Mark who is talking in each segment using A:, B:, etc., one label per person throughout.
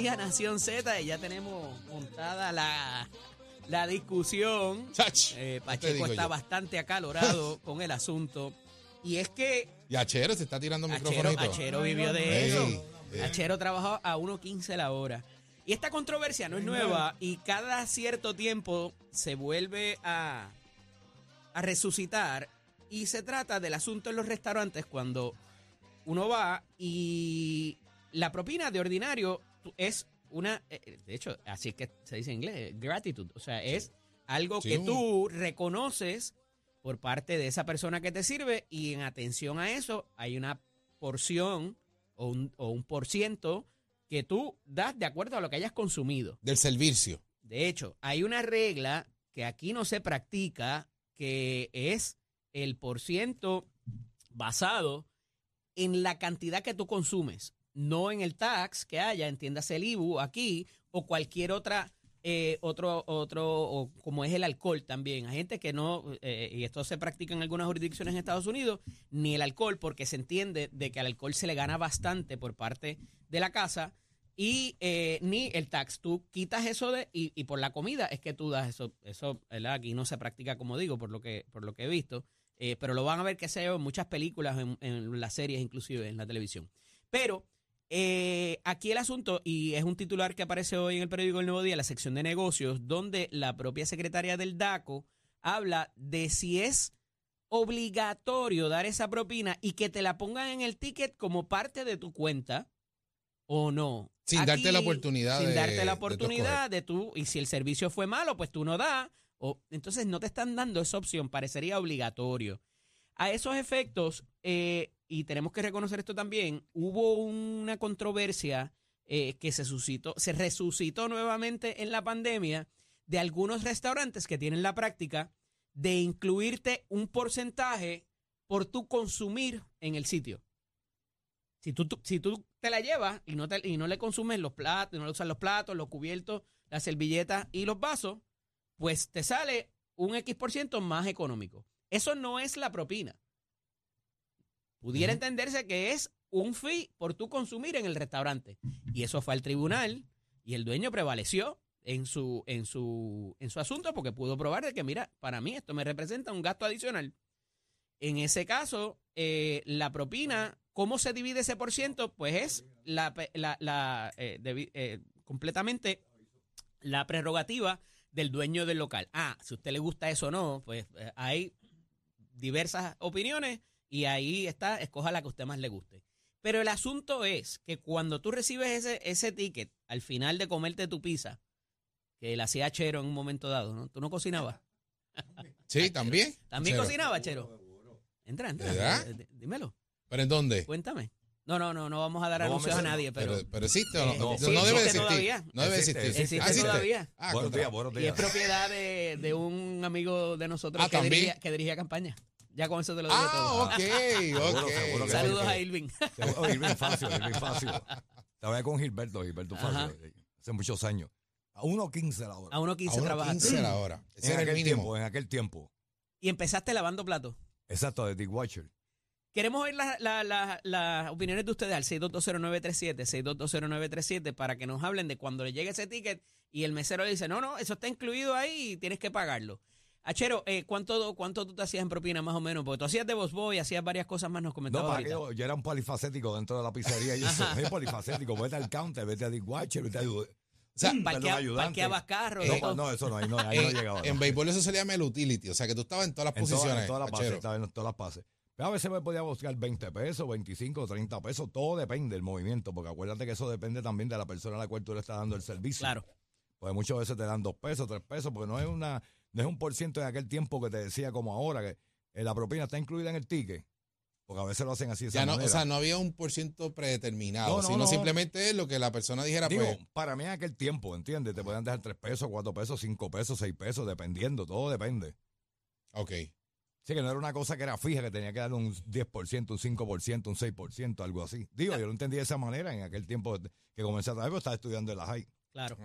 A: Aquí a Nación Z y ya tenemos montada la, la discusión. Eh,
B: ¿qué te
A: Pacheco está
B: yo?
A: bastante acalorado con el asunto. Y es que
B: Y Achero se está tirando microfonito.
A: Achero vivió de eso.
B: ey.
A: Achero trabajó a 1.15 la hora. Y esta controversia no es nueva y cada cierto tiempo se vuelve a, a resucitar. Y se trata del asunto en los restaurantes cuando uno va y la propina de ordinario es una, eh, de hecho, así es que se dice en inglés, gratitud. O sea, es algo
B: Sí,
A: que tú reconoces por parte de esa persona que te sirve y en atención a eso hay una porción o un, o un por ciento que tú das de acuerdo a lo que hayas consumido.
B: Del servicio.
A: De hecho, hay una regla que aquí no se practica, que es el por ciento basado en la cantidad que tú consumes, no en el tax que haya, entiéndase el IBU aquí o cualquier otra, eh, otro, otro, o como es el alcohol también. Hay gente que no, eh, y esto se practica en algunas jurisdicciones en Estados Unidos, ni el alcohol, porque se entiende de que al alcohol se le gana bastante por parte de la casa y eh, ni el tax. Tú quitas eso de y, y por la comida es que tú das eso. Eso ¿verdad? aquí no se practica como digo por lo que por lo que he visto, pero lo van a ver que se en muchas películas, en, en las series, inclusive en la televisión. Pero eh, aquí el asunto y es un titular que aparece hoy en el periódico El Nuevo Día, la sección de negocios, donde la propia secretaria del DACO habla de si es obligatorio dar esa propina y que te la pongan en el ticket como parte de tu cuenta o no.
B: Sin darte la oportunidad
A: Sin
B: de-
A: darte
B: de
A: la oportunidad de tú, y si el servicio fue malo, pues tú no das. O, entonces no te están dando esa opción, parecería obligatorio. A esos efectos, eh, y tenemos que reconocer esto también, hubo una controversia eh, que se suscitó, se resucitó nuevamente en la pandemia de algunos restaurantes que tienen la práctica de incluirte un porcentaje por tu consumir en el sitio. Si tú, si tú te la llevas y no, te- y no le consumes los platos, no le usas los platos, los cubiertos, las servilletas y los vasos, pues te sale un X por ciento más económico. Eso no es la propina. Pudiera entenderse que es un fee por tu consumir en el restaurante. Y eso fue al tribunal y el dueño prevaleció en su, en su, en su asunto porque pudo probar de que, mira, para mí esto me representa un gasto adicional. En ese caso, eh, la propina, ¿cómo se divide ese por ciento? Pues es la, la- la, eh, eh, completamente la prerrogativa del dueño del local. Ah, si a usted le gusta eso o no, pues hay diversas opiniones y ahí está, escoja la que a usted más le guste. Pero el asunto es que cuando tú recibes ese, ese ticket al final de comerte tu pizza, que la hacía Chero en un momento dado, ¿no? ¿Tú no cocinabas?
B: Sí, también.
A: ¿También
B: Chero.
A: cocinaba, Chero? Entra, entra.
B: ¿Verdad?
A: eh, Dímelo,
B: ¿Pero en dónde?
A: cuéntame. No, no, no, no vamos a dar
C: No
A: anuncios
C: a
A: a nadie, pero,
B: pero, pero existe o no?
A: Eh,
B: no,
A: sí,
B: no debe
A: existe
B: existir.
A: todavía.
B: No debe
C: Existe,
B: existir.
A: existe
B: Ah,
A: todavía.
B: Ah,
C: buenos días, buenos
A: y es
C: días.
A: propiedad de, de un amigo de nosotros
B: Ah,
A: que, dirigía, que dirigía campaña. Ya con eso te lo digo
B: Ah,
A: todo.
B: ok,
C: Seguro,
B: ok.
C: seguro
A: Saludos a Irving.
C: Oh, Irving Facio, Irving Facio. Trabajé con Gilberto, Gilberto. Facio, hace muchos años. A 1.15 la hora.
A: A uno
B: A
A: quince
B: uno
A: trabajaste.
B: 15 la hora. Ese
C: en
B: era el
C: aquel
B: mínimo.
C: tiempo, en aquel tiempo.
A: Y empezaste lavando platos.
C: Exacto, de Dick Watcher.
A: Queremos oír las la- la- las opiniones de ustedes al 6220937, 6220937, para que nos hablen de cuando le llegue ese ticket y el mesero le dice, no, no, eso está incluido ahí y tienes que pagarlo. Achero, eh, ¿cuánto, ¿cuánto tú te hacías en propina más o menos? Porque tú hacías de Boss Boy, hacías varias cosas más, nos
C: No,
A: comentabas
C: para
A: ahorita.
C: que yo, yo era un polifacético dentro de la pizzería y eso. Es polifacético. Vete al counter, vete a Dick Watcher, vete a. O
B: sea,
A: Parquea- parqueabas carros,
C: No, no, eso no, ahí no, ahí no
B: En,
C: llegaba.
B: en béisbol eso se le llama el utility, o sea que tú estabas en todas las
C: En
B: posiciones.
C: en todas las estaba en todas las bases. A veces me podía buscar 20 pesos, 25, 30 pesos, todo depende del movimiento, porque acuérdate que eso depende también de la persona a la cual tú le estás dando el servicio.
A: Claro.
C: Pues muchas veces te dan dos pesos, tres pesos, porque no es una, no es un por ciento de aquel tiempo que te decía como ahora, que eh, la propina está incluida en el ticket, porque a veces lo hacen así de esa
B: Ya no, o
C: manera.
B: sea, no había un por ciento predeterminado,
C: No, no,
B: sino
C: no.
B: simplemente es lo que la persona dijera,
C: Digo,
B: pues,
C: para mí en aquel tiempo, ¿entiendes? Te pueden dejar tres pesos, cuatro pesos, cinco pesos, seis pesos, dependiendo, todo depende.
B: ok.
C: Sí, que no era una cosa que era fija, que tenía que dar un 10%, un 5%, un 6%, algo así. Digo, yo lo entendí de esa manera en aquel tiempo que comencé a trabajar, pero estaba estudiando en la high.
A: Claro.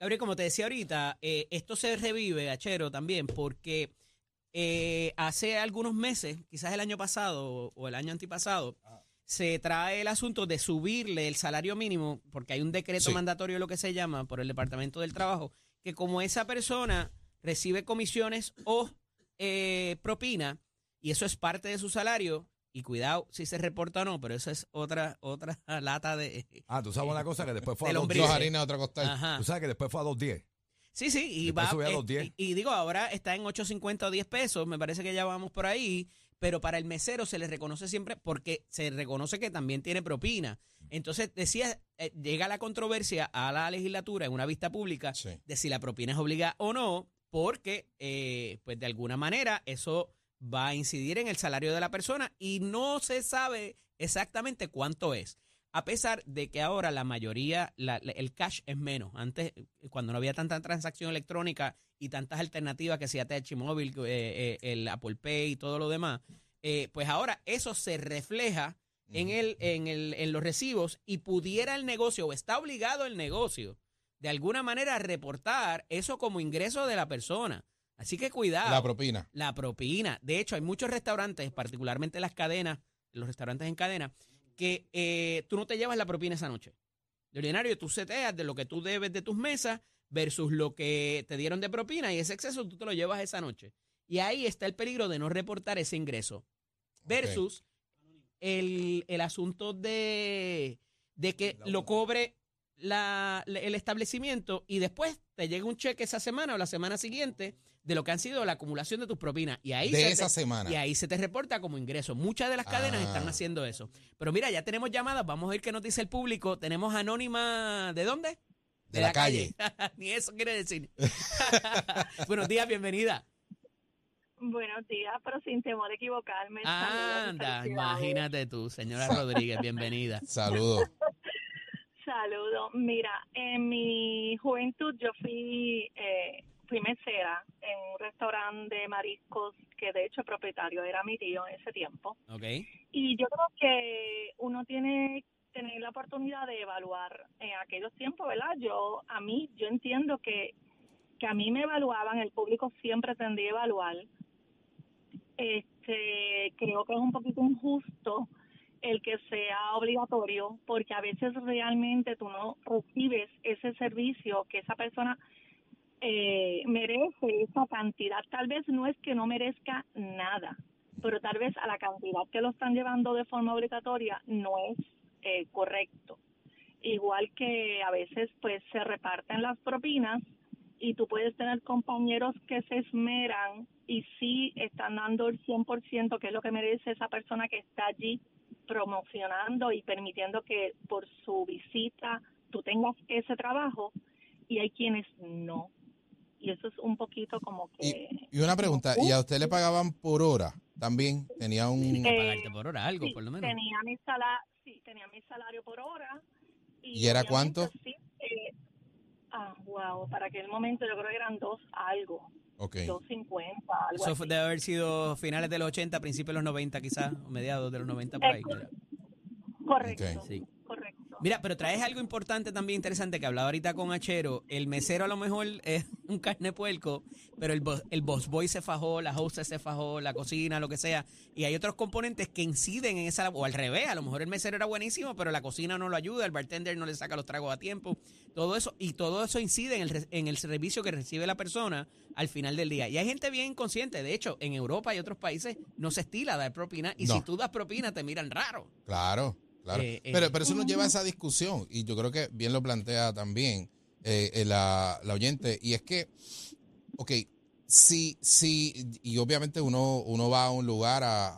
A: Gabriel, como te decía ahorita, eh, esto se revive, Achero, también, porque eh, hace algunos meses, quizás el año pasado o el año antipasado, se trae el asunto de subirle el salario mínimo, porque hay un decreto
B: Sí.
A: mandatorio, lo que se llama, por el Departamento del Trabajo, que como esa persona recibe comisiones o eh, propina, y eso es parte de su salario, y cuidado si se reporta o no, pero eso es otra, otra lata de...
C: Ah, tú sabes una cosa que después fue a
A: Del
C: 2.10.
A: hombrice.
B: Dos harinas, otra costal.
A: Ajá.
C: Tú sabes que después fue a 2.10.
A: Sí, sí, y
C: Después
A: va
C: a
A: eh,
C: los 10.
A: Y, y digo, ahora está en 8.50 o 10 pesos, me parece que ya vamos por ahí, pero para el mesero se le reconoce siempre porque se reconoce que también tiene propina. Entonces, decía, eh, llega la controversia a la legislatura en una vista pública
B: Sí.
A: de si la propina es obligada o no, porque, eh, pues de alguna manera, eso va a incidir en el salario de la persona y no se sabe exactamente cuánto es. A pesar de que ahora la mayoría, la- el cash es menos. Antes, cuando no había tanta transacción electrónica y tantas alternativas que sea ATH Móvil, eh, eh, el Apple Pay y todo lo demás, eh, pues ahora eso se refleja en, el, en, el, en los recibos y pudiera el negocio o está obligado el negocio de alguna manera reportar eso como ingreso de la persona. Así que cuidado.
B: La propina.
A: La propina. De hecho, hay muchos restaurantes, particularmente las cadenas, los restaurantes en cadena, que eh, tú no te llevas la propina esa noche. De ordinario, tú seteas de lo que tú debes de tus mesas versus lo que te dieron de propina y ese exceso tú te lo llevas esa noche. Y ahí está el peligro de no reportar ese ingreso. Versus el, el asunto de, de que lo cobre la- el establecimiento y después te llega un cheque esa semana o la semana siguiente de lo que han sido la acumulación de tus propinas. Y ahí
B: De
A: se
B: esa
A: te-
B: semana.
A: Y ahí se te reporta como ingreso. Muchas de las cadenas
B: Ah.
A: están haciendo eso. Pero mira, ya tenemos llamadas. Vamos a ver qué nos dice el público. Tenemos anónima. ¿De dónde?
B: De la calle.
A: Ni eso quiere decir. Buenos días, bienvenida.
D: Buenos días, pero sin temor a equivocarme.
A: Anda, imagínate tú, señora Rodríguez, bienvenida.
B: Saludos.
D: Saludos. Mira, en mi juventud yo fui, eh, fui mesera en un restaurante de mariscos que de hecho el propietario era mi tío en ese tiempo.
A: ¿Ok?
D: Y yo creo que uno tiene tener la oportunidad de evaluar en aquellos tiempos, ¿verdad? Yo, a mí, yo entiendo que, que a mí me evaluaban, el público siempre tendría a evaluar. Este, creo que es un poquito injusto el que sea obligatorio, porque a veces realmente tú no recibes ese servicio que esa persona eh, merece esa cantidad. Tal vez no es que no merezca nada, pero tal vez a la cantidad que lo están llevando de forma obligatoria no es eh, correcto. Igual que a veces pues se reparten las propinas y tú puedes tener compañeros que se esmeran y sí están dando el 100% que es lo que merece esa persona que está allí promocionando y permitiendo que por su visita tú tengas ese trabajo y hay quienes no. Y eso es un poquito como que...
B: Y una pregunta, ¿y a usted le pagaban por hora también? Tenía un...
D: Eh,
A: Pagarte por hora algo,
D: Sí,
A: por lo menos.
D: Tenía mi, sala, sí, tenía mi salario por hora.
B: ¿Y era
D: obviamente,
B: cuánto?
D: Sí, eh, ah, wow, para aquel momento yo creo que eran dos algo,
B: Ok.
D: dos cincuenta, algo
A: Eso
D: así.
A: debe haber sido finales de los 80, principios de los 90 quizás, o mediados de los 90 por ahí.
D: Correcto,
B: Ok.
A: Sí.
D: correcto.
A: Mira, pero traes algo importante también interesante que hablaba ahorita con Achero. El mesero a lo mejor es un carne puerco, pero el, bo- el boss boy se fajó, la hostess se fajó, la cocina, lo que sea. Y hay otros componentes que inciden en esa, o al revés, a lo mejor el mesero era buenísimo, pero la cocina no lo ayuda, el bartender no le saca los tragos a tiempo. Todo eso, y todo eso incide en el, re- en el servicio que recibe la persona al final del día. Y hay gente bien inconsciente. De hecho, en Europa y otros países no se estila dar propina. Y
B: No.
A: si tú das propina, te miran raro.
B: Claro, claro.
A: Eh, eh.
B: pero, pero eso nos lleva a esa discusión, y yo creo que bien lo plantea también eh, eh, la, la oyente, y es que, ok, Sí, sí, y obviamente uno, uno va a un lugar a,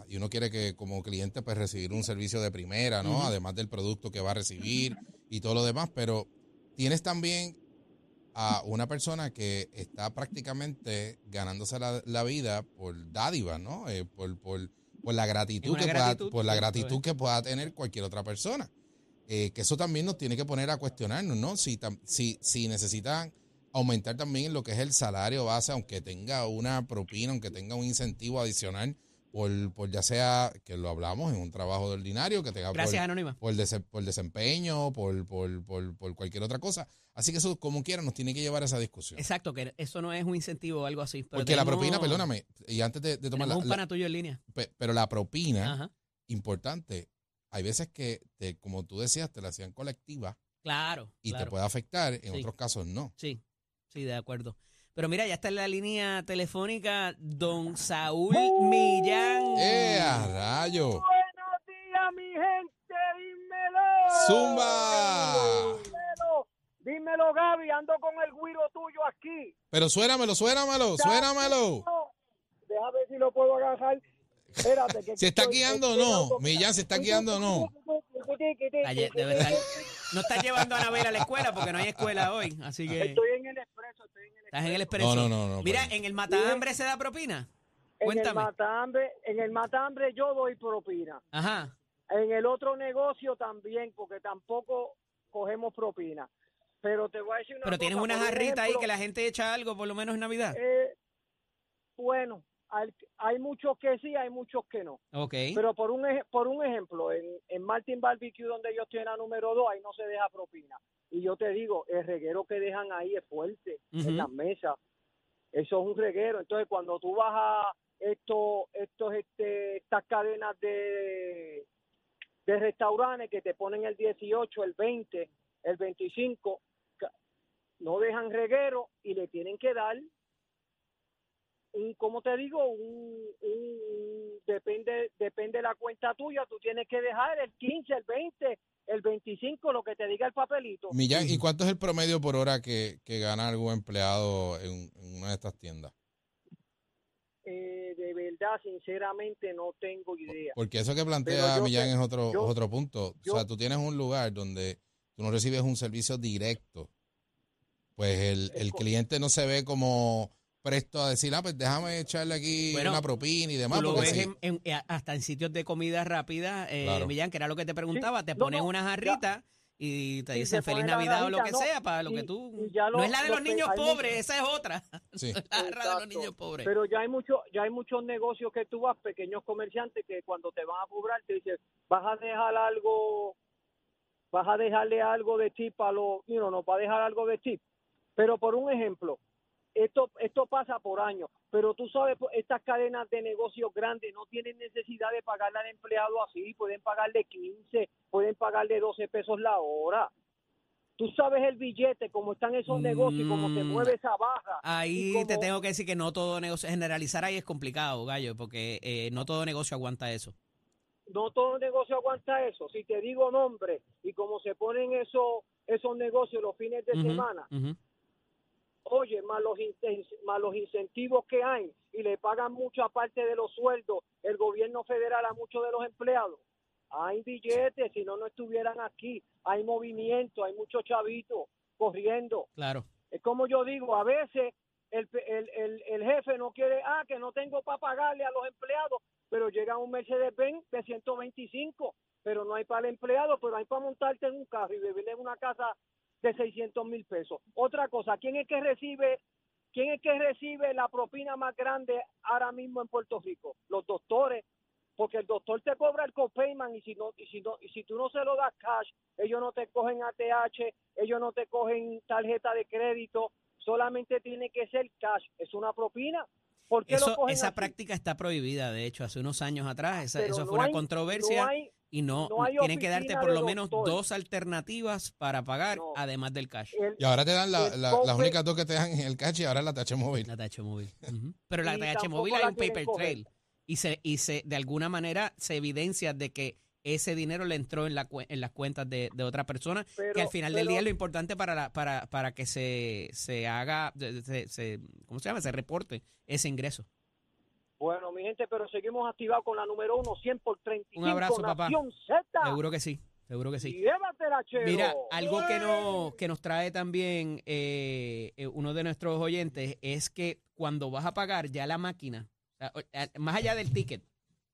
B: a- y uno quiere que como cliente pues recibir un servicio de primera, ¿no? Además del producto que va a recibir y todo lo demás, pero tienes también a una persona que está prácticamente ganándose la, la vida por dádiva, ¿no? Eh, por, por, por la gratitud, que pueda, por la gratitud que pueda tener cualquier otra persona. Eh, que eso también nos tiene que poner a cuestionarnos, ¿no? Si, tam- si, si necesitan aumentar también lo que es el salario base, aunque tenga una propina, aunque tenga un incentivo adicional, por, por ya sea, que lo hablamos, en un trabajo de ordinario, que tenga por-
A: Gracias, Anónima.
B: por, dese- por desempeño, por, por, por, por cualquier otra cosa. Así que eso, como quiera, nos tiene que llevar a esa discusión.
A: Exacto, que eso no es un incentivo o algo así. pero
B: Porque la propina, perdóname, y antes de, de tomar la,
A: un pana tuyo en línea.
B: pe- pero la propina,
A: Ajá.
B: importante, hay veces que, te, como tú decías, te la hacían colectiva
A: Claro.
B: y
A: claro.
B: te puede afectar, en
A: Sí.
B: otros casos no.
A: Sí, sí, de acuerdo. Pero mira, ya está en la línea telefónica don Saúl Millán.
B: ¡Eh, a rayo!
E: Buenos días, mi gente, dímelo.
B: ¡Zumba!
E: Dímelo, dímelo, Gaby, ando con el guiro tuyo aquí.
B: Pero suénamelo, suénamelo, suénamelo.
E: Deja ver si lo puedo agarrar. Espérate, que
B: Si está guiando o no, Millán, si está guiando o no.
A: Estar- no estás llevando a Anabel a la escuela porque no hay escuela hoy. Así que
E: Estoy en el expreso, estoy en el
A: estás en el
E: expreso.
A: expreso.
B: No, no, no, no,
A: Mira,
B: pues.
A: en el matahambre se da propina.
E: En el
A: Cuéntame.
E: matambre, en el matambre yo doy propina.
A: Ajá.
E: En el otro negocio también, porque tampoco cogemos propina. Pero te voy a decir una
A: Pero
E: cosa,
A: tienes una jarrita ahí que la gente echa algo, por lo menos en Navidad.
E: eh, bueno, hay, muchos que sí, hay muchos que no.
A: Ok.
E: Pero por un, por un ejemplo, en, en Martin Barbecue, donde yo estoy en la número 2, ahí no se deja propina. Y yo te digo, el reguero que dejan ahí es fuerte en las mesas. Eso es un reguero. Entonces, cuando tú vas a esto, estos, este, estas cadenas de, de restaurantes que te ponen el 18, el 20, el 25, ca- no dejan reguero y le tienen que dar un, ¿cómo te digo? Un, un- depende, depende de la cuenta tuya, tú tienes que dejar el 15, el 20, el 25, lo que te diga el papelito.
B: Millán, ¿y cuánto es el promedio por hora que, que gana algún empleado en, en una de estas tiendas?
E: Eh, de verdad, sinceramente, no tengo idea.
B: Porque eso que plantea Millán es otro,
E: yo-
B: otro punto.
E: yo-
B: o sea, tú tienes un lugar donde tú no recibes un servicio directo. Pues el, el cliente no se ve como presto a decir, ah, pues déjame echarle aquí
A: Bueno,
B: una propina y demás.
A: Tú lo
B: porque
A: ves
B: sí.
A: en- en- hasta en sitios de comida rápida, eh,
B: Claro.
A: Millán, que era lo que te preguntaba, te ponen
E: no,
A: una
E: ya.
A: jarrita y te dicen feliz Navidad o lo que
E: no,
A: sea, para lo que tú... no es la de
E: lo
A: los niños pobres,
E: mucho-
A: esa es otra.
B: Sí.
A: la de los niños pobres.
E: Pero ya hay mucho, ya hay muchos negocios que tú vas, pequeños comerciantes, que cuando te van a cobrar te dicen, vas a dejar algo, vas a dejarle algo de tip a los, no, no, va a dejar algo de tip. Pero por un ejemplo, esto, esto pasa por años, pero tú sabes, pues, estas cadenas de negocios grandes no tienen necesidad de pagarle al empleado así, pueden pagarle 15, pueden pagarle 12 pesos la hora. Tú sabes el billete, cómo están esos negocios, y cómo se
A: Mm.
E: mueve esa baja.
A: Ahí te tengo que decir que no todo negocio, generalizar ahí es complicado, gallo, porque eh, no todo negocio aguanta eso.
E: no todo negocio aguanta eso. Si te digo nombre y como se ponen esos esos negocios los fines de semana. Oye, más los, más los incentivos que hay y le pagan mucho aparte de los sueldos el gobierno federal a muchos de los empleados. Hay billetes, si no, no estuvieran aquí. Hay movimiento, hay muchos chavitos corriendo.
A: Claro.
E: Es como yo digo, a veces el, el, el, el jefe no quiere, ah, que no tengo para pagarle a los empleados, pero llega un Mercedes-Benz de 125, pero no hay para el empleado, pero hay para montarte en un carro y vivir en una casa de 600 mil pesos. Otra cosa, ¿quién es que recibe, quién es que recibe la propina más grande ahora mismo en Puerto Rico? Los doctores, porque el doctor te cobra el copayment y si no y si no y si tú no se lo das cash, ellos no te cogen ATH, ellos no te cogen tarjeta de crédito, solamente tiene que ser cash, es una propina. ¿Por qué lo cogen
A: esa
E: así?
A: práctica está prohibida, de hecho, hace unos años atrás, esa- eso
E: no
A: fue una controversia
E: no hay-
A: y no,
E: no hay
A: tienen que darte por lo menos
E: doctor.
A: dos alternativas para pagar,
E: No.
A: además del cash.
E: el-
B: Y ahora te dan la- la- las únicas dos que te dan en el cash y ahora la TH móvil.
A: La TH móvil. Pero la TH móvil hay un paper
E: coger.
A: trail y se y se de alguna manera se evidencia de que ese dinero le entró en, la, en las cuentas de, de otra persona, que al final del día es lo importante para, la- para, para que se, se haga, se, se- ¿cómo se llama? Se reporte ese ingreso.
E: Bueno, mi gente, pero seguimos activados con la número uno, 100 por 35.
A: Un abrazo, papá.
E: Z.
A: Seguro que sí, seguro que sí.
E: Llévatela, chero.
A: Mira, algo que, no, que nos trae también eh, eh, uno de nuestros oyentes es que cuando vas a pagar ya la máquina, más allá del ticket,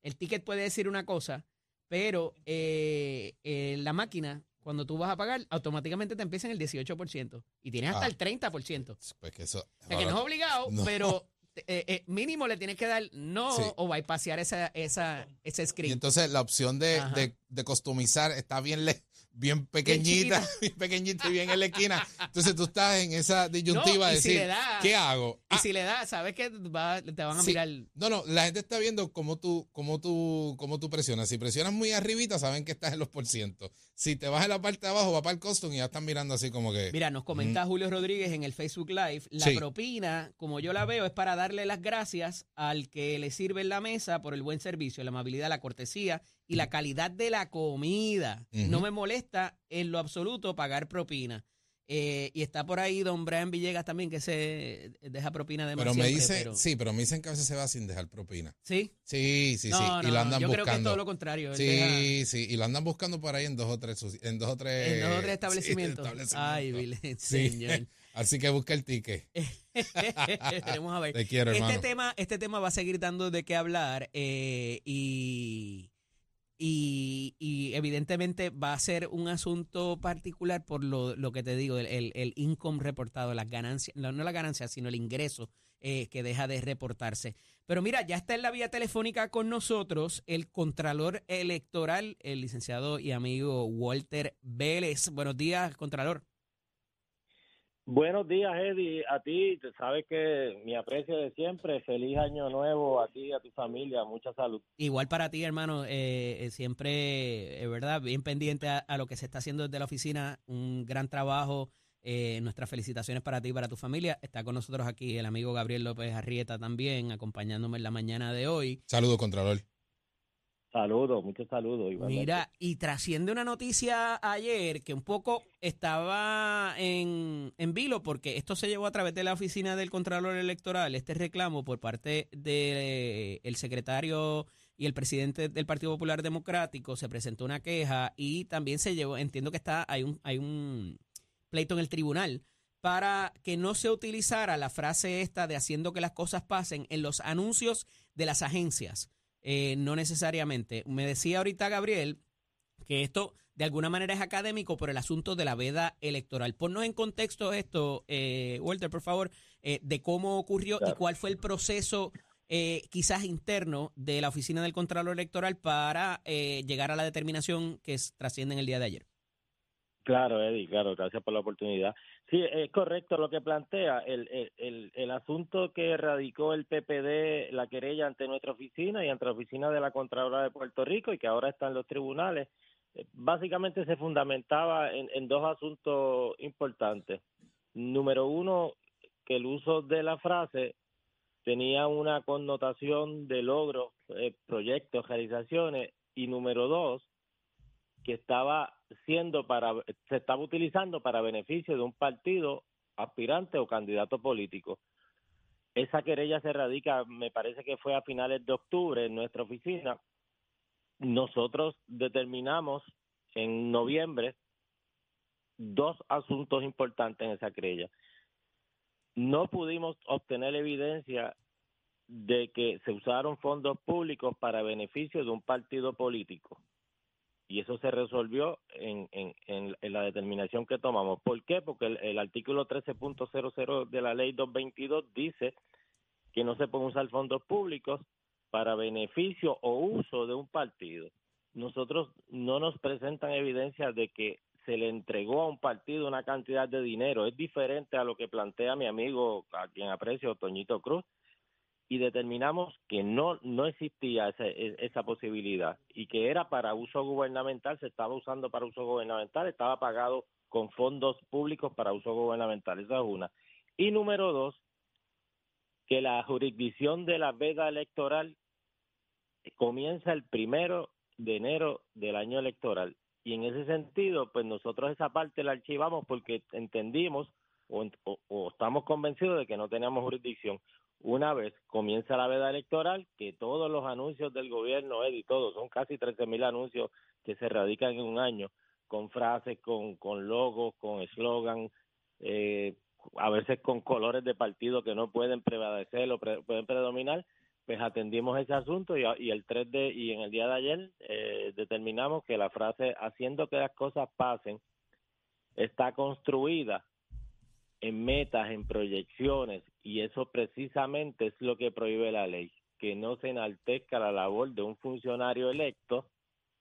A: el ticket puede decir una cosa, pero eh, eh, la máquina, cuando tú vas a pagar, automáticamente te empieza en el 18% y tienes hasta
B: Ah.
A: el 30%.
B: Pues que eso.
A: O sea, que no es obligado,
B: No.
A: pero eh, eh, mínimo le tienes que dar no
B: Sí.
A: o bypassear esa, esa, ese
B: Y
A: script.
B: entonces la opción de, de, de customizar está bien, le- bien pequeñita, bien pequeñita y bien en la esquina. Entonces tú estás en esa disyuntiva
A: No,
B: de
A: si
B: decir,
A: da-
B: ¿qué hago?
A: y
B: Ah,
A: si le das, sabes que va- te van a
B: Sí.
A: mirar.
B: No, no, la gente está viendo cómo tú, cómo tú, cómo tú presionas. Si presionas muy arribita, saben que estás en los porcientos. Si te vas en la parte de abajo, va para el custom y ya están mirando así como que.
A: Mira, nos comenta Julio Rodríguez en el Facebook Live, la
B: Sí.
A: propina, como yo la veo, es para darle las gracias al que le sirve en la mesa por el buen servicio, la amabilidad, la cortesía y la calidad de la comida. No me molesta en lo absoluto pagar propina. Eh, y está por ahí don Brian Villegas también, que se deja propina de
B: pero me dicen,
A: pero-
B: sí, pero me dicen que a veces se va sin dejar propina.
A: ¿Sí?
B: Sí, sí,
A: no,
B: sí.
A: no,
B: y lo andan
A: yo creo que es
B: buscando.
A: todo lo contrario.
B: Sí,
A: deja-
B: sí, y lo andan buscando por ahí en dos o tres, en dos o tres,
A: en dos o tres
B: sí,
A: establecimientos. Ay. Vilén,
B: Sí.
A: señor.
B: Así que busca el ticket.
A: Veremos a ver.
B: Te quiero,
A: este
B: hermano.
A: tema, este tema va a seguir dando de qué hablar eh, y, y, y evidentemente va a ser un asunto particular por lo, lo que te digo, el, el, el income reportado, las ganancias, no, las ganancias, sino el ingreso eh, que deja de reportarse. Pero mira, ya está en la vía telefónica con nosotros el Contralor Electoral, el licenciado y amigo Walter Vélez. Buenos días, Contralor.
F: Buenos días, Eddie. A ti, sabes que mi aprecio de siempre. Feliz año nuevo a ti y a tu familia. Mucha salud.
A: Igual para ti, hermano, eh, eh, siempre, es verdad, bien pendiente a, a lo que se está haciendo desde la oficina, un gran trabajo, eh, nuestras felicitaciones para ti y para tu familia. Está con nosotros aquí el amigo Gabriel López Arrieta también, acompañándome en la mañana de hoy.
B: Saludos, Contralor.
F: Saludos, muchos saludos. igualmente.
A: Mira, y trasciende una noticia ayer que un poco estaba en, en vilo, porque esto se llevó a través de la oficina del Contralor Electoral, este reclamo por parte del secretario y el presidente del Partido Popular Democrático, se presentó una queja y también se llevó, entiendo que está, hay un, hay un pleito en el tribunal para que no se utilizara la frase esta de haciendo que las cosas pasen en los anuncios de las agencias. Eh, no necesariamente. Me decía ahorita Gabriel que esto de alguna manera es académico por el asunto de la veda electoral. Ponnos en contexto esto, eh, Walter, por favor, eh, de cómo ocurrió y cuál fue el proceso eh, quizás interno de la oficina del Contralor Electoral para eh, llegar a la determinación que es- trasciende en el día de ayer.
F: Claro, Eddie, claro, gracias por la oportunidad. Sí, es correcto lo que plantea. El, el, el, el asunto que radicó el PPD, la querella ante nuestra oficina y ante la oficina de la Contralora de Puerto Rico y que ahora está en los tribunales, eh, básicamente se fundamentaba en, en dos asuntos importantes. Número uno, que el uso de la frase tenía una connotación de logros, eh, proyectos, realizaciones, y número dos, que estaba siendo para se estaba utilizando para beneficio de un partido aspirante o candidato político. Esa querella se radica, me parece que fue a finales de octubre en nuestra oficina. Nosotros determinamos en noviembre dos asuntos importantes en esa querella. No pudimos obtener evidencia de que se usaron fondos públicos para beneficio de un partido político y eso se resolvió en, en, en, la determinación que tomamos. ¿Por qué? Porque el, el artículo 13.00 de la ley 222 dice que no se pueden usar fondos públicos para beneficio o uso de un partido. Nosotros no nos presentan evidencia de que se le entregó a un partido una cantidad de dinero. Es diferente a lo que plantea mi amigo, a quien aprecio, Toñito Cruz, y determinamos que no no existía esa, esa posibilidad y que era para uso gubernamental, se estaba usando para uso gubernamental, estaba pagado con fondos públicos para uso gubernamental, esa es una. Y número dos, que la jurisdicción de la veda electoral comienza el primero de enero del año electoral. Y en ese sentido, pues nosotros esa parte la archivamos porque entendimos o, o- o estamos convencidos de que no teníamos jurisdicción. Una vez comienza la veda electoral, que todos los anuncios del gobierno, Eddie, todos, son casi 13 mil anuncios que se radican en un año, con frases, con, con logos, con eslogan, eh, a veces con colores de partido que no pueden prevalecer o pueden predominar, pues atendimos ese asunto y el 3 de y en el día de ayer eh, determinamos que la frase haciendo que las cosas pasen está construida en metas, en proyecciones y eso precisamente es lo que prohíbe la ley, que no se enaltezca la labor de un funcionario electo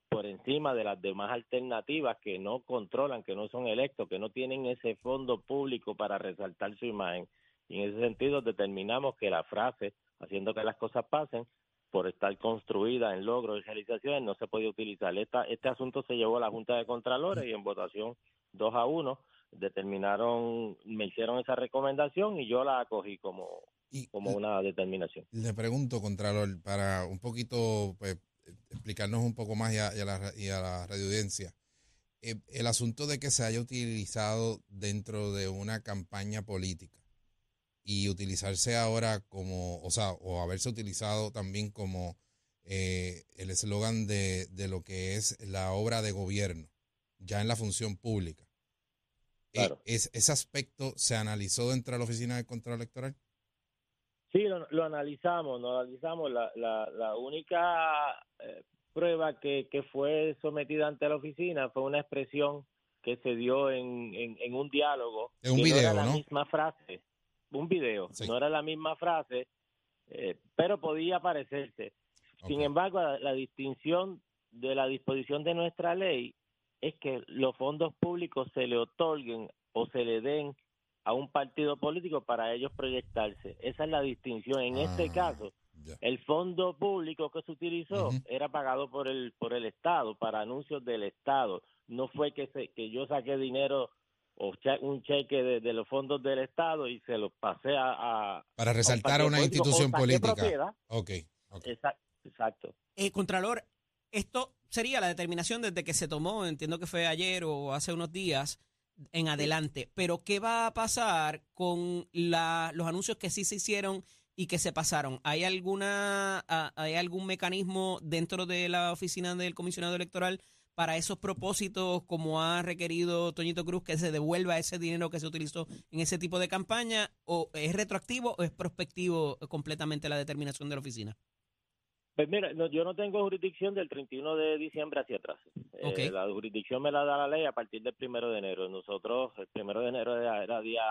F: por encima de las demás alternativas que no controlan, que no son electos, que no tienen ese fondo público para resaltar su imagen. Y en ese sentido determinamos que la frase, haciendo que las cosas pasen, por estar construida en logros y realizaciones, no se podía utilizar. Esta, este asunto se llevó a la Junta de Contralores y en votación 2 a 1 determinaron, me hicieron esa recomendación y yo la acogí como,
B: Y
F: como una determinación.
B: le pregunto, Contralor, para un poquito pues, explicarnos un poco más y a, y a la, y a la radioaudiencia, eh, el asunto de que se haya utilizado dentro de una campaña política y utilizarse ahora como, o sea, o haberse utilizado también como eh, el eslogan de, de lo que es la obra de gobierno, ya en la función pública. Eh, es, ¿Ese aspecto se analizó dentro de la Oficina de Control Electoral?
F: Sí, lo, lo analizamos, lo analizamos. La, la, la única eh, prueba que, que fue sometida ante la oficina fue una expresión que se dio en, en, en un diálogo.
B: En un
F: que
B: video,
F: no era la
B: ¿no?
F: misma frase, un video,
B: Sí.
F: no era la misma frase, eh, pero podía parecerse. Sin embargo, la, la distinción de la disposición de nuestra ley es que los fondos públicos se le otorguen o se le den a un partido político para ellos proyectarse. Esa es la distinción. En este
B: Ah,
F: caso,
B: ya.
F: el fondo público que se utilizó era pagado por el por el Estado para anuncios del Estado. No fue que se, que yo saqué dinero o che- un cheque de, de los fondos del Estado y se los pasé a, a
B: Para resaltar a una
F: político,
B: institución política.
F: propiedad.
B: Ok, ok.
F: Exacto. exacto.
A: Eh, Contralor, esto sería la determinación desde que se tomó, entiendo que fue ayer o hace unos días en adelante, pero ¿qué va a pasar con la, los anuncios que sí se hicieron y que se pasaron? ¿Hay alguna hay algún mecanismo dentro de la oficina del comisionado electoral para esos propósitos, como ha requerido Toñito Cruz, que se devuelva ese dinero que se utilizó en ese tipo de campaña? ¿O es retroactivo o es prospectivo completamente la determinación de la oficina?
F: Pues mira, no, yo no tengo jurisdicción del 31 de diciembre hacia atrás. Eh, la jurisdicción me la da la ley a partir del primero de enero. Nosotros, el primero de enero era, era día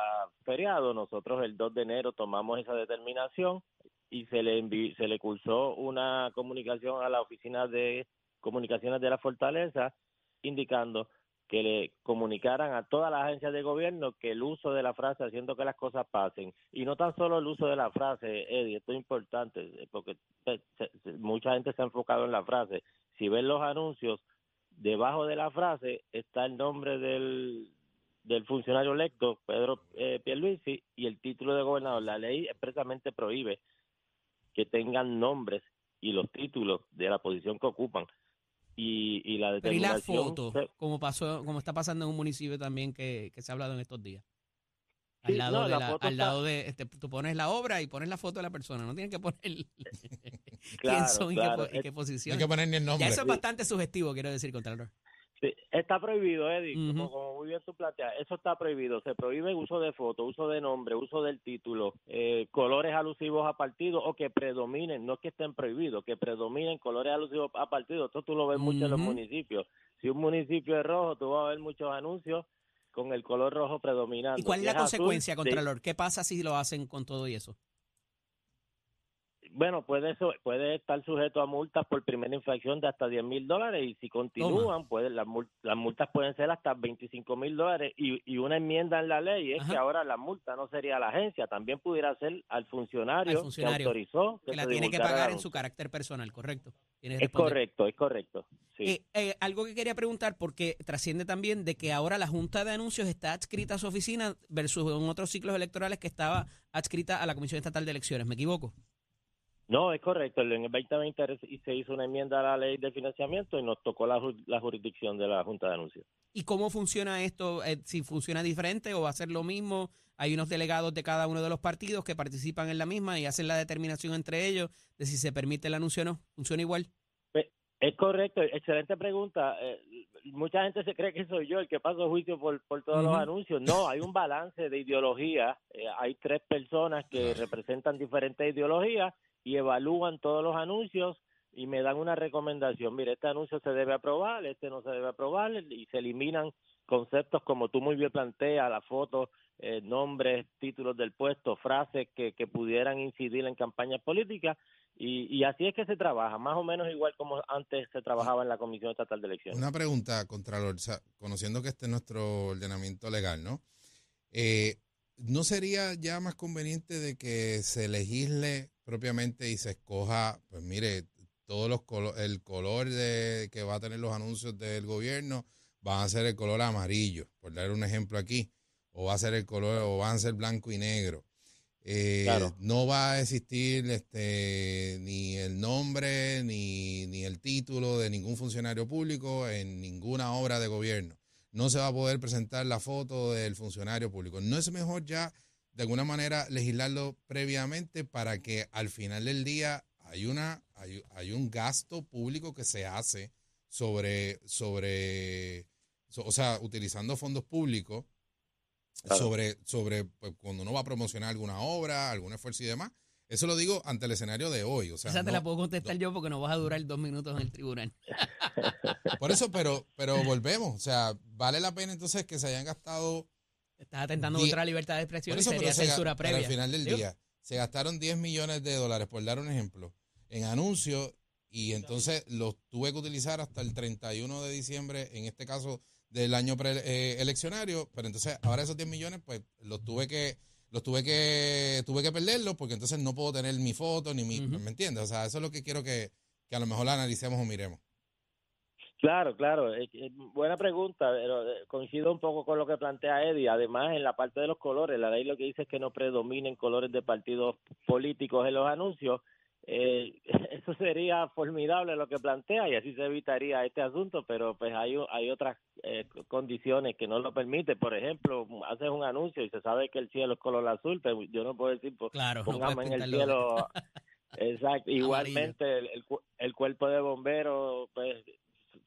F: feriado, nosotros el 2 de enero tomamos esa determinación y se le envi- se le cursó una comunicación a la oficina de comunicaciones de la Fortaleza indicando que le comunicaran a todas las agencias de gobierno que el uso de la frase haciendo que las cosas pasen. Y no tan solo el uso de la frase Eddie esto es importante porque mucha gente se ha enfocado en la frase. Si ven los anuncios debajo de la frase está el nombre del del funcionario electo Pedro eh, Pierluisi y el título de gobernador. La ley expresamente prohíbe que tengan nombres y los títulos de la posición que ocupan y, y la
A: Pero y la
F: determinación
A: foto,
F: se-
A: como pasó, como está pasando en un municipio también que, que se ha hablado en estos días.
F: Sí,
A: Al lado
F: no,
A: de
F: la
A: la,
F: foto
A: al
F: está-
A: lado de, este, tú pones la obra y pones la foto de la persona, no tienes que poner quién
F: Claro,
A: son y, qué, y qué
B: No
A: posición.
B: hay que poner ni el nombre.
A: Ya eso es bastante sugestivo, quiero decir, Contralor.
F: Sí, está prohibido, Eddie, como, como muy bien tú planteas, eso está prohibido. Se prohíbe el uso de foto, uso de nombre, uso del título, eh, colores alusivos a partido o que predominen, no que estén prohibidos, que predominen colores alusivos a partido. Esto tú lo ves mucho en los municipios. Si un municipio es rojo, tú vas a ver muchos anuncios con el color rojo predominando.
A: ¿Y cuál es la
F: azul,
A: consecuencia,
F: de-
A: Contralor? ¿Qué pasa si lo hacen con todo y eso?
F: Bueno, puede, estar sujeto a multas por primera infracción de hasta 10 mil dólares y si continúan, puede, las, las multas pueden ser hasta 25 mil dólares y, y una enmienda en la ley es
A: Ajá.
F: que ahora la multa no sería a la agencia, también pudiera ser al funcionario,
A: Al funcionario,
F: que autorizó que,
A: Que la tiene que pagar en su carácter personal, ¿correcto?
F: Es correcto, es correcto. Sí.
A: Eh, eh, algo que quería preguntar, porque trasciende también de que ahora la Junta de Anuncios está adscrita a su oficina versus en otros ciclos electorales que estaba adscrita a la Comisión Estatal de Elecciones. ¿Me equivoco?
F: No, es correcto. En el 2020 re- se hizo una enmienda a la ley de financiamiento y nos tocó la, ju- la jurisdicción de la Junta de Anuncios.
A: ¿Y cómo funciona esto? Eh, si funciona diferente o va a ser lo mismo. Hay unos delegados de cada uno de los partidos que participan en la misma y hacen la determinación entre ellos de si se permite el anuncio o no. ¿Funciona igual?
F: Es correcto, excelente pregunta. Eh, mucha gente se cree que soy yo el que paso juicio por, por todos los anuncios. No, hay un balance de ideología. Eh, hay tres personas que representan diferentes ideologías y evalúan todos los anuncios y me dan una recomendación. Mire, este anuncio se debe aprobar, este no se debe aprobar y se eliminan conceptos como tú muy bien planteas, la foto, eh, nombres, títulos del puesto, frases que, que pudieran incidir en campañas políticas y, así es que se trabaja, más o menos igual como antes se trabajaba en la Comisión Estatal de Elecciones.
B: Una pregunta, Contralor, conociendo que este es nuestro ordenamiento legal, ¿no? Eh, ¿No sería ya más conveniente de que se legisle propiamente y se escoja, pues mire, todos los colo- el color de que va a tener los anuncios del gobierno van a ser el color amarillo, por dar un ejemplo aquí, o va a ser el color, o van a ser blanco y negro. Eh,
F: Claro.
B: No va a existir este, ni el nombre ni, ni el título de ningún funcionario público en ninguna obra de gobierno. No se va a poder presentar la foto del funcionario público. ¿No es mejor ya, de alguna manera, legislarlo previamente para que al final del día hay, una, hay, hay un gasto público que se hace sobre, sobre so- o sea, utilizando fondos públicos
F: Claro.
B: sobre, sobre pues, cuando uno va a promocionar alguna obra, algún esfuerzo y demás. Eso lo digo ante el escenario de hoy. O sea,
A: Esa te
B: no-
A: la puedo contestar yo porque no vas a durar dos minutos en el tribunal.
B: por eso, pero, pero volvemos. O sea, vale la pena entonces que se hayan gastado.
A: Estás atentando
B: Die-
A: contra la libertad de expresión
B: Por
A: y sería
B: pero se ga-
A: censura
B: pero
A: previa.
B: al final del
A: Digo,
B: día, se gastaron 10 millones de dólares, por dar un ejemplo, en anuncios y entonces los tuve que utilizar hasta el 31 de diciembre, en este caso del año preeleccionario, pero entonces ahora esos 10 millones, pues los tuve que los tuve que tuve que perderlos porque entonces no puedo tener mi foto ni mi,
A: Ujú.
B: ¿me entiendes? O sea, eso es lo que quiero que, que a lo mejor la analicemos o miremos.
F: Claro, claro, eh, eh, buena pregunta, pero eh, coincido un poco con lo que plantea Eddie. Además, en la parte de los colores, la ley lo que dice es que no predominen colores de partidos políticos en los anuncios. Eh, eso sería formidable lo que plantea y así se evitaría este asunto, pero pues hay, hay otras eh, condiciones que no lo permiten. Por ejemplo, haces un anuncio y se sabe que el cielo es color azul, pero yo no puedo decir, pues,
A: Claro, no
F: pongamos
A: puedes
F: en el cielo Exacto, igualmente el, el, el cuerpo de bomberos, pues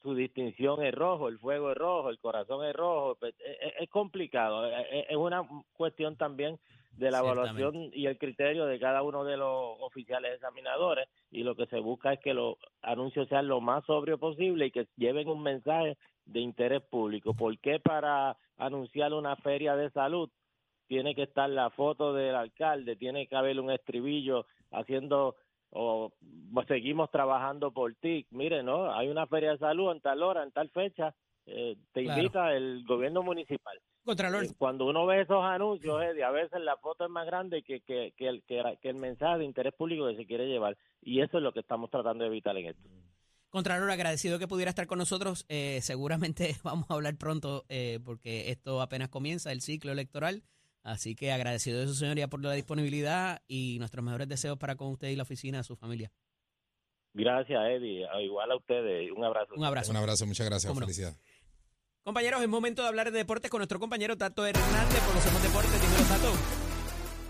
F: su distinción es rojo, el fuego es rojo, el corazón es rojo, pues, es, es- es complicado, es, es- una cuestión también de la evaluación y el criterio de cada uno de los oficiales examinadores y lo que se busca es que los anuncios sean lo más sobrio posible y que lleven un mensaje de interés público. ¿Por qué para anunciar una feria de salud tiene que estar la foto del alcalde, tiene que haber un estribillo haciendo o pues, seguimos trabajando por ti. Mire, ¿no? Hay una feria de salud en tal hora, en tal fecha, eh, te
A: Claro.
F: invita el gobierno municipal.
A: Contralor,
F: Eh, Cuando uno ve esos anuncios, Eddie, a veces la foto es más grande que, que, que, el, que, que el mensaje de interés público que se quiere llevar. Y eso es lo que estamos tratando de evitar en esto.
A: Contralor, agradecido que pudiera estar con nosotros. Eh, seguramente vamos a hablar pronto eh, porque esto apenas comienza el ciclo electoral. Así que agradecido de su señoría por la disponibilidad y nuestros mejores deseos para con usted y la oficina, su familia.
F: Gracias, Eddie. Igual a ustedes. Un abrazo.
A: Un abrazo.
B: Un abrazo, muchas gracias,
A: no.
B: felicidades.
A: Compañeros, es momento de hablar de deportes con nuestro compañero Tato Hernández. Conocemos deportes. Dímelo, Tato.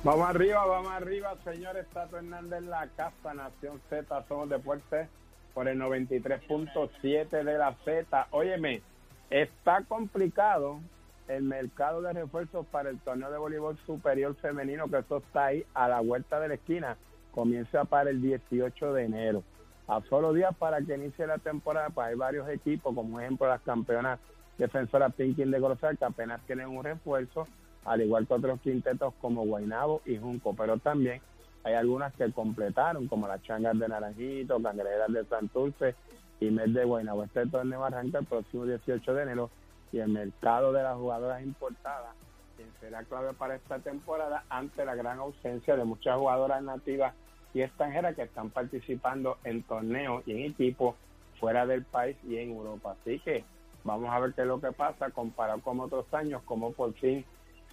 G: Vamos arriba, vamos arriba, señores. Tato Hernández la casa, Nación Z, somos deportes por el 93.7 de la Z. Óyeme, está complicado el mercado de refuerzos para el torneo de voleibol superior femenino, que eso está ahí a la vuelta de la esquina. Comienza para el 18 de enero. A solo días para que inicie la temporada, pues hay varios equipos, como ejemplo las campeonas defensoras Pinkin de Grosal, que apenas tienen un refuerzo al igual que otros quintetos como Guainabo y Junco, pero también hay algunas que completaron, como las Changas de Naranjito, Cangrejeras de Santurce y Med de Guainabo. Este torneo arranca el próximo 18 de enero y el mercado de las jugadoras importadas, quien será clave para esta temporada ante la gran ausencia de muchas jugadoras nativas y extranjeras que están participando en torneos y en equipos fuera del país y en Europa. Así que vamos a ver qué es lo que pasa comparado con otros años, como por fin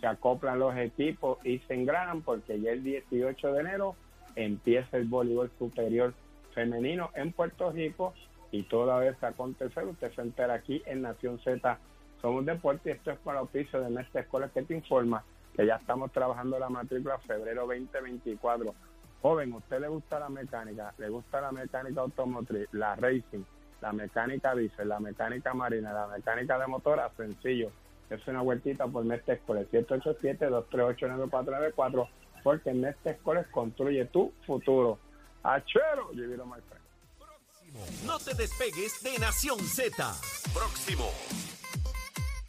G: se acoplan los equipos y se engranan porque ya el 18 de enero empieza el voleibol superior femenino en Puerto Rico y toda vez acontecer, usted se entera aquí en Nación Z Somos Deporte y esto es para oficio de nuestra escuela que te informa que ya estamos trabajando la matrícula febrero 2024. Joven, ¿usted le gusta la mecánica? ¿Le gusta la mecánica automotriz, la racing, la mecánica diésel, la mecánica marina, la mecánica de motora? Sencillo. Es una vueltita por Mestre Escuela, 787-238-9494, porque Mestre Escuela construye tu futuro. ¡Achero!
H: No te despegues de Nación Z. Próximo.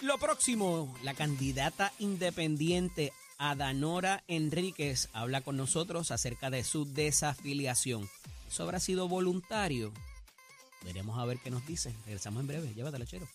A: Lo próximo, la candidata independiente Adanora Enríquez habla con nosotros acerca de su desafiliación. ¿Eso habrá sido voluntario? Veremos a ver qué nos dice. Regresamos en breve. Llévatela, chero.